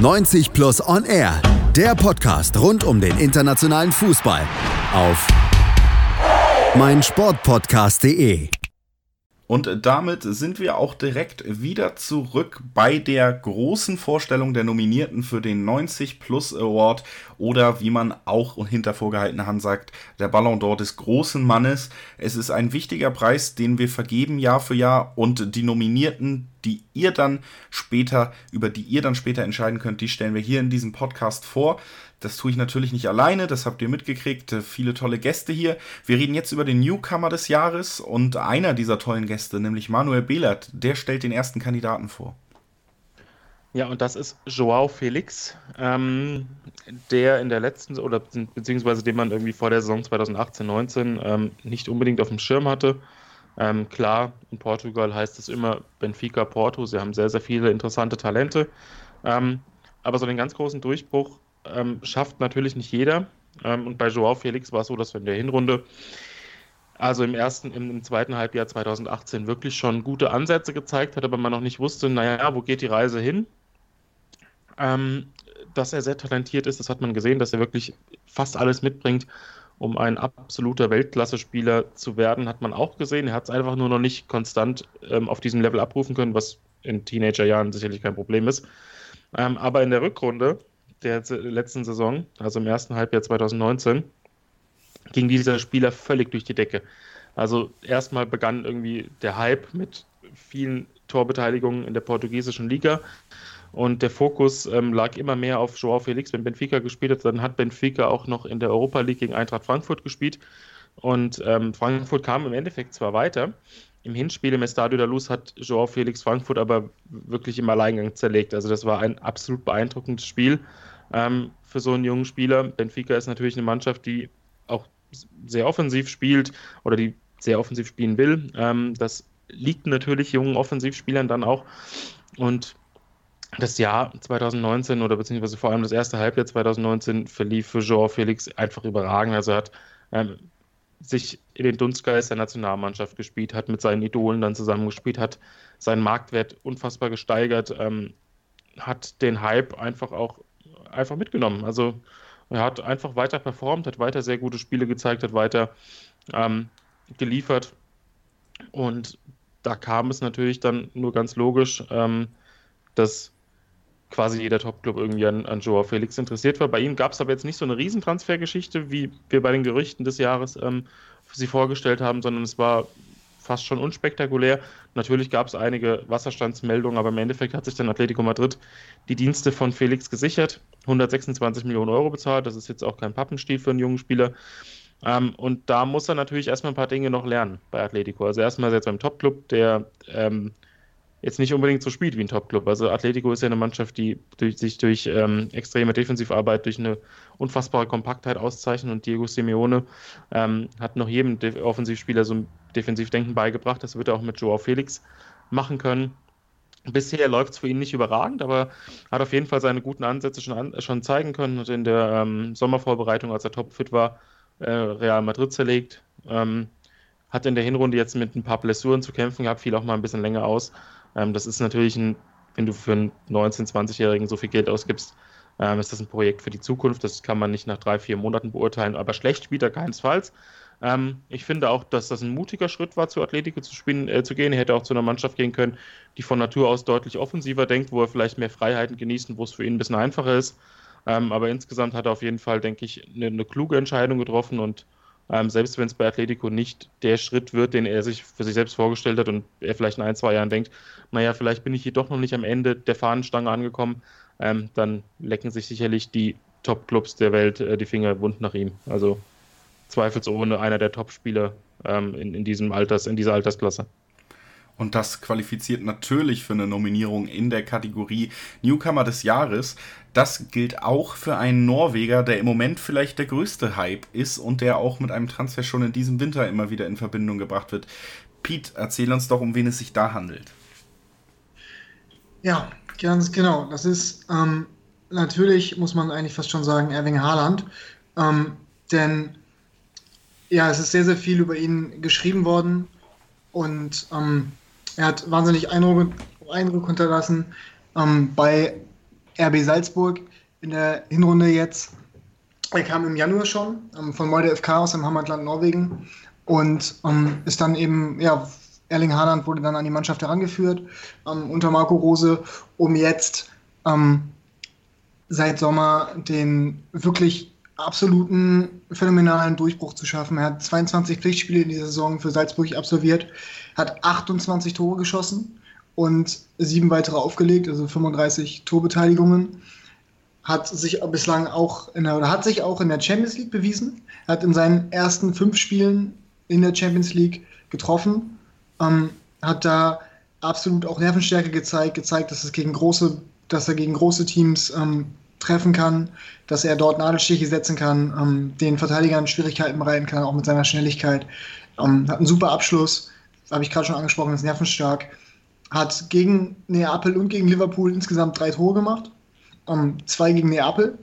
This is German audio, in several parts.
90 Plus On Air, der Podcast rund um den internationalen Fußball auf meinsportpodcast.de. Und damit sind wir auch direkt wieder zurück bei der großen Vorstellung der Nominierten für den 90 Plus Award oder wie man auch hinter vorgehaltener Hand sagt, der Ballon d'Or des großen Mannes. Es ist ein wichtiger Preis, den wir vergeben Jahr für Jahr und die Nominierten, die ihr dann später, über die ihr dann später entscheiden könnt, die stellen wir hier in diesem Podcast vor. Das tue ich natürlich nicht alleine, das habt ihr mitgekriegt. Äh, viele tolle Gäste hier. Wir reden jetzt über den Newcomer des Jahres und einer dieser tollen Gäste, nämlich Manuel Behlert, der stellt den ersten Kandidaten vor. Ja, und das ist Joao Felix, ähm, der in der letzten, oder beziehungsweise den man irgendwie vor der Saison 2018-19 ähm, nicht unbedingt auf dem Schirm hatte. Ähm, klar, in Portugal heißt es immer Benfica Porto, sie haben sehr, sehr viele interessante Talente. Ähm, aber so den ganz großen Durchbruch ähm, schafft natürlich nicht jeder. Ähm, und bei Joao Felix war es so, dass wir in der Hinrunde, also im ersten, im, im, zweiten Halbjahr 2018, wirklich schon gute Ansätze gezeigt hat, aber man noch nicht wusste, naja, wo geht die Reise hin? Ähm, dass er sehr talentiert ist, das hat man gesehen, dass er wirklich fast alles mitbringt, um ein absoluter Weltklasse-Spieler zu werden, hat man auch gesehen. Er hat es einfach nur noch nicht konstant ähm, auf diesem Level abrufen können, was in Teenagerjahren sicherlich kein Problem ist. Ähm, aber in der Rückrunde der letzten Saison, also im ersten Halbjahr 2019, ging dieser Spieler völlig durch die Decke. Also erstmal begann irgendwie der Hype mit vielen Torbeteiligungen in der portugiesischen Liga und der Fokus ähm, lag immer mehr auf Joao Felix. Wenn Benfica gespielt hat, dann hat Benfica auch noch in der Europa League gegen Eintracht Frankfurt gespielt und ähm, Frankfurt kam im Endeffekt zwar weiter, im Hinspiel im Estadio da Luz hat Joao Felix Frankfurt aber wirklich im Alleingang zerlegt. Also das war ein absolut beeindruckendes Spiel ähm, für so einen jungen Spieler. Benfica ist natürlich eine Mannschaft, die auch sehr offensiv spielt oder die sehr offensiv spielen will. Ähm, das liegt natürlich jungen Offensivspielern dann auch. Und das Jahr 2019 oder beziehungsweise vor allem das erste Halbjahr 2019 verlief für Joao Felix einfach überragend. Also er hat ähm, sich in den Dunstgeist der Nationalmannschaft gespielt, hat mit seinen Idolen dann zusammengespielt, hat seinen Marktwert unfassbar gesteigert, ähm, hat den Hype einfach auch einfach mitgenommen. Also er hat einfach weiter performt, hat weiter sehr gute Spiele gezeigt, hat weiter ähm, geliefert. Und da kam es natürlich dann nur ganz logisch, ähm, dass quasi jeder Top-Club irgendwie an, an Joao Felix interessiert war. Bei ihm gab es aber jetzt nicht so eine Riesentransfergeschichte, wie wir bei den Gerüchten des Jahres ähm, sie vorgestellt haben, sondern es war fast schon unspektakulär. Natürlich gab es einige Wasserstandsmeldungen, aber im Endeffekt hat sich dann Atletico Madrid die Dienste von Felix gesichert, 126 Millionen Euro bezahlt. Das ist jetzt auch kein Pappenstiel für einen jungen Spieler. Ähm, und da muss er natürlich erstmal ein paar Dinge noch lernen bei Atletico. Also erstmal ist er jetzt beim Top-Club, der ähm, jetzt nicht unbedingt so spielt wie ein Top-Club. Also Atletico ist ja eine Mannschaft, die durch, sich durch ähm, extreme Defensivarbeit, durch eine unfassbare Kompaktheit auszeichnet und Diego Simeone ähm, hat noch jedem De Offensivspieler so ein Defensivdenken beigebracht. Das wird er auch mit Joao Felix machen können. Bisher läuft es für ihn nicht überragend, aber hat auf jeden Fall seine guten Ansätze schon, an, schon zeigen können. Und in der ähm, Sommervorbereitung, als er topfit war, äh, Real Madrid zerlegt. Ähm, hat in der Hinrunde jetzt mit ein paar Blessuren zu kämpfen gehabt, fiel auch mal ein bisschen länger aus. Ähm, das ist natürlich ein, wenn du für einen 19-, 20-Jährigen so viel Geld ausgibst, ähm, ist das ein Projekt für die Zukunft. Das kann man nicht nach drei, vier Monaten beurteilen, aber schlecht spielt er keinesfalls. Ähm, ich finde auch, dass das ein mutiger Schritt war, zu Atletico zu, spielen, äh, zu gehen. Er hätte auch zu einer Mannschaft gehen können, die von Natur aus deutlich offensiver denkt, wo er vielleicht mehr Freiheiten genießt und wo es für ihn ein bisschen einfacher ist. Ähm, aber insgesamt hat er auf jeden Fall, denke ich, eine, eine kluge Entscheidung getroffen und ähm, selbst wenn es bei Atletico nicht der Schritt wird, den er sich für sich selbst vorgestellt hat und er vielleicht in ein, zwei Jahren denkt, naja, vielleicht bin ich hier doch noch nicht am Ende der Fahnenstange angekommen, ähm, dann lecken sich sicherlich die Top-Clubs der Welt äh, die Finger wund nach ihm. Also zweifelsohne einer der Top-Spieler ähm, in, in, diesem Alters, in dieser Altersklasse. Und das qualifiziert natürlich für eine Nominierung in der Kategorie Newcomer des Jahres. Das gilt auch für einen Norweger, der im Moment vielleicht der größte Hype ist und der auch mit einem Transfer schon in diesem Winter immer wieder in Verbindung gebracht wird. Pete, erzähl uns doch, um wen es sich da handelt. Ja, ganz genau. Das ist ähm, natürlich, muss man eigentlich fast schon sagen, Erwin Haaland. Ähm, denn ja, es ist sehr, sehr viel über ihn geschrieben worden und ähm, er hat wahnsinnig Eindruck, Eindruck hinterlassen ähm, bei RB Salzburg in der Hinrunde jetzt. Er kam im Januar schon ähm, von Molde FK aus dem Heimatland Norwegen und ähm, ist dann eben, ja, Erling Haaland wurde dann an die Mannschaft herangeführt ähm, unter Marco Rose, um jetzt ähm, seit Sommer den wirklich absoluten phänomenalen Durchbruch zu schaffen. Er hat 22 Pflichtspiele in dieser Saison für Salzburg absolviert, hat 28 Tore geschossen und sieben weitere aufgelegt, also 35 Torbeteiligungen. Hat sich bislang auch in der, oder hat sich auch in der Champions League bewiesen. Er hat in seinen ersten fünf Spielen in der Champions League getroffen, ähm, hat da absolut auch Nervenstärke gezeigt, gezeigt, dass es gegen große, dass er gegen große Teams ähm, treffen kann, dass er dort Nadelstiche setzen kann, ähm, den Verteidigern Schwierigkeiten bereiten kann, auch mit seiner Schnelligkeit. Ähm, hat einen super Abschluss, habe ich gerade schon angesprochen, ist nervenstark. Hat gegen Neapel und gegen Liverpool insgesamt drei Tore gemacht. Ähm, zwei gegen Neapel.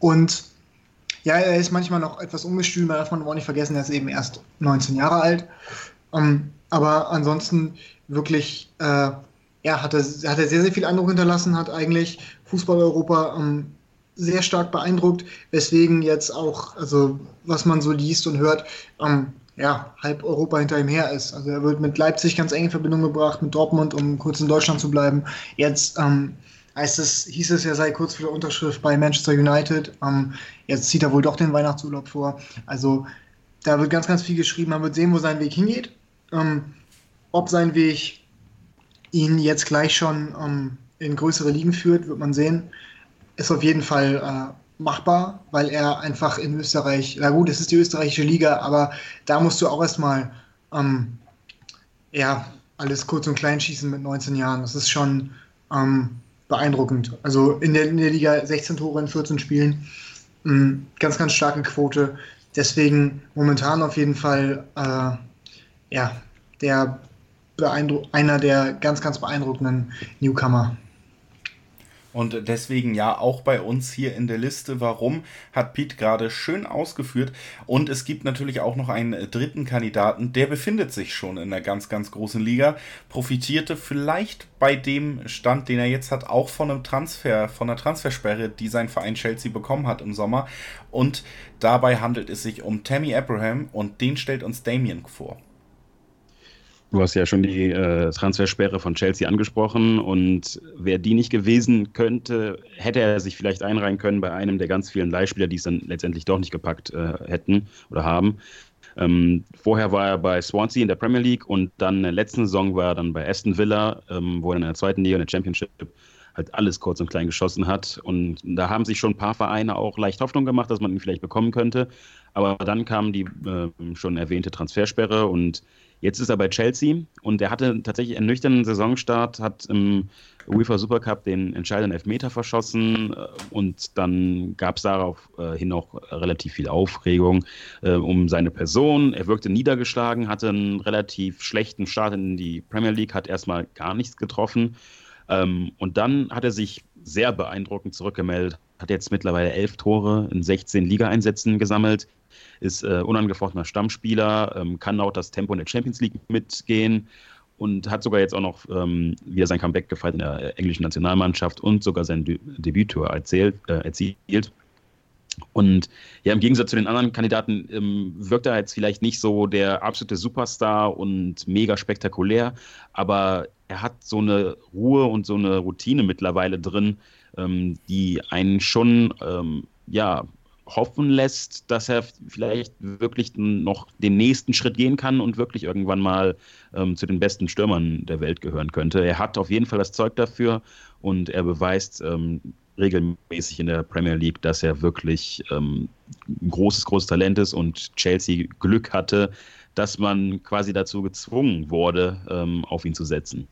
Und ja, er ist manchmal noch etwas ungestüm, da darf man auch nicht vergessen, er ist eben erst 19 Jahre alt. Ähm, aber ansonsten wirklich, äh, ja, hat er, hat er sehr, sehr viel Eindruck hinterlassen, hat eigentlich Fußball-Europa ähm, sehr stark beeindruckt, weswegen jetzt auch, also was man so liest und hört, ähm, ja, halb Europa hinter ihm her ist. Also er wird mit Leipzig ganz eng in Verbindung gebracht, mit Dortmund, um kurz in Deutschland zu bleiben. Jetzt ähm, heißt es, hieß es, er sei kurz vor der Unterschrift bei Manchester United. Ähm, jetzt zieht er wohl doch den Weihnachtsurlaub vor. Also da wird ganz, ganz viel geschrieben. Man wird sehen, wo sein Weg hingeht. Ähm, ob sein Weg ihn jetzt gleich schon ähm, in größere Ligen führt, wird man sehen. Ist auf jeden Fall äh, machbar, weil er einfach in Österreich, na gut, es ist die österreichische Liga, aber da musst du auch erstmal ähm, ja, alles kurz und klein schießen mit 19 Jahren. Das ist schon ähm, beeindruckend. Also in der, in der, Liga 16 Tore in 14 Spielen. Ähm, ganz, ganz starke Quote. Deswegen momentan auf jeden Fall äh, ja, der einer der ganz, ganz beeindruckenden Newcomer. Und deswegen ja auch bei uns hier in der Liste. Warum hat Pete gerade schön ausgeführt. Und es gibt natürlich auch noch einen dritten Kandidaten, der befindet sich schon in der ganz, ganz großen Liga. Profitierte vielleicht bei dem Stand, den er jetzt hat, auch von einem Transfer, von einer Transfersperre, die sein Verein Chelsea bekommen hat im Sommer. Und dabei handelt es sich um Tammy Abraham und den stellt uns Damien vor. Du hast ja schon die äh, Transfersperre von Chelsea angesprochen und wer die nicht gewesen könnte, hätte er sich vielleicht einreihen können bei einem der ganz vielen Leihspieler, die es dann letztendlich doch nicht gepackt äh, hätten oder haben. Ähm, vorher war er bei Swansea in der Premier League und dann in der letzten Saison war er dann bei Aston Villa, ähm, wo er in der zweiten Liga in der Championship halt alles kurz und klein geschossen hat. Und da haben sich schon ein paar Vereine auch leicht Hoffnung gemacht, dass man ihn vielleicht bekommen könnte. Aber dann kam die äh, schon erwähnte Transfersperre und Jetzt ist er bei Chelsea und er hatte tatsächlich einen nüchternen Saisonstart, hat im UEFA Supercup den entscheidenden Elfmeter verschossen äh, und dann gab es daraufhin auch relativ viel Aufregung äh, um seine Person. Er wirkte niedergeschlagen, hatte einen relativ schlechten Start in die Premier League, hat erstmal gar nichts getroffen ähm, und dann hat er sich sehr beeindruckend zurückgemeldet, hat jetzt mittlerweile elf Tore in 16 Ligaeinsätzen gesammelt, ist äh, unangefochtener Stammspieler, ähm, kann auch das Tempo in der Champions League mitgehen und hat sogar jetzt auch noch ähm, wieder sein Comeback gefeiert in der englischen Nationalmannschaft und sogar sein De Debüttor erzählt, äh, erzielt. Und ja, im Gegensatz zu den anderen Kandidaten ähm, wirkt er jetzt vielleicht nicht so der absolute Superstar und mega spektakulär, aber er hat so eine Ruhe und so eine Routine mittlerweile drin, ähm, die einen schon ähm, ja, hoffen lässt, dass er vielleicht wirklich noch den nächsten Schritt gehen kann und wirklich irgendwann mal ähm, zu den besten Stürmern der Welt gehören könnte. Er hat auf jeden Fall das Zeug dafür und er beweist ähm, regelmäßig in der Premier League, dass er wirklich ähm, ein großes, großes Talent ist und Chelsea Glück hatte, dass man quasi dazu gezwungen wurde, ähm, auf ihn zu setzen.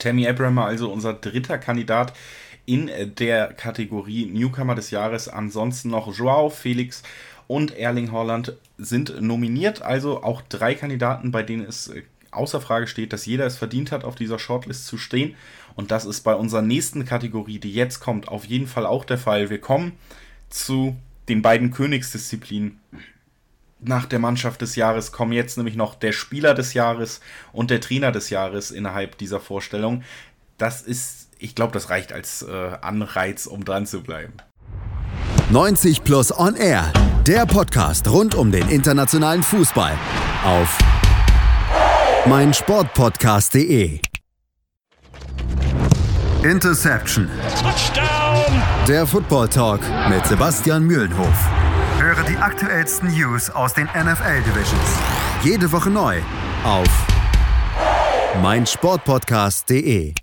Tammy Abraham also unser dritter Kandidat in der Kategorie Newcomer des Jahres. Ansonsten noch Joao Felix und Erling Haaland sind nominiert. Also auch drei Kandidaten, bei denen es äh, außer Frage steht, dass jeder es verdient hat, auf dieser Shortlist zu stehen. Und das ist bei unserer nächsten Kategorie, die jetzt kommt, auf jeden Fall auch der Fall. Wir kommen zu den beiden Königsdisziplinen. Nach der Mannschaft des Jahres kommen jetzt nämlich noch der Spieler des Jahres und der Trainer des Jahres innerhalb dieser Vorstellung. Das ist ich glaube, das reicht als äh, Anreiz, um dran zu bleiben. 90 Plus On Air, der Podcast rund um den internationalen Fußball auf meinsportpodcast.de. Interception. Touchdown! Der Football Talk mit Sebastian Mühlenhof. Höre die aktuellsten News aus den NFL Divisions. Jede Woche neu auf meinsportpodcast.de.